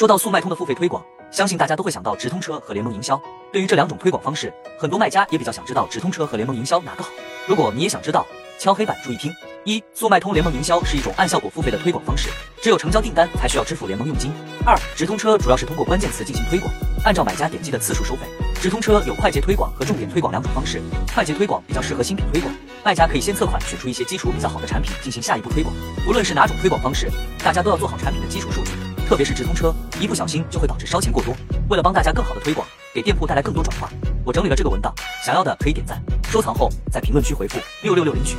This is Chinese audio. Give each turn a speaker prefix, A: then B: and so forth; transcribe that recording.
A: 说到速卖通的付费推广，相信大家都会想到直通车和联盟营销。对于这两种推广方式，很多卖家也比较想知道直通车和联盟营销哪个好。如果你也想知道，敲黑板注意听：一、速卖通联盟营销是一种按效果付费的推广方式，只有成交订单才需要支付联盟佣金。二、直通车主要是通过关键词进行推广，按照买家点击的次数收费。直通车有快捷推广和重点推广两种方式，快捷推广比较适合新品推广，卖家可以先测款，选出一些基础比较好的产品进行下一步推广。无论是哪种推广方式，大家都要做好产品的基础数据。特别是直通车，一不小心就会导致烧钱过多。为了帮大家更好的推广，给店铺带来更多转化，我整理了这个文档，想要的可以点赞、收藏后在评论区回复六六六领取。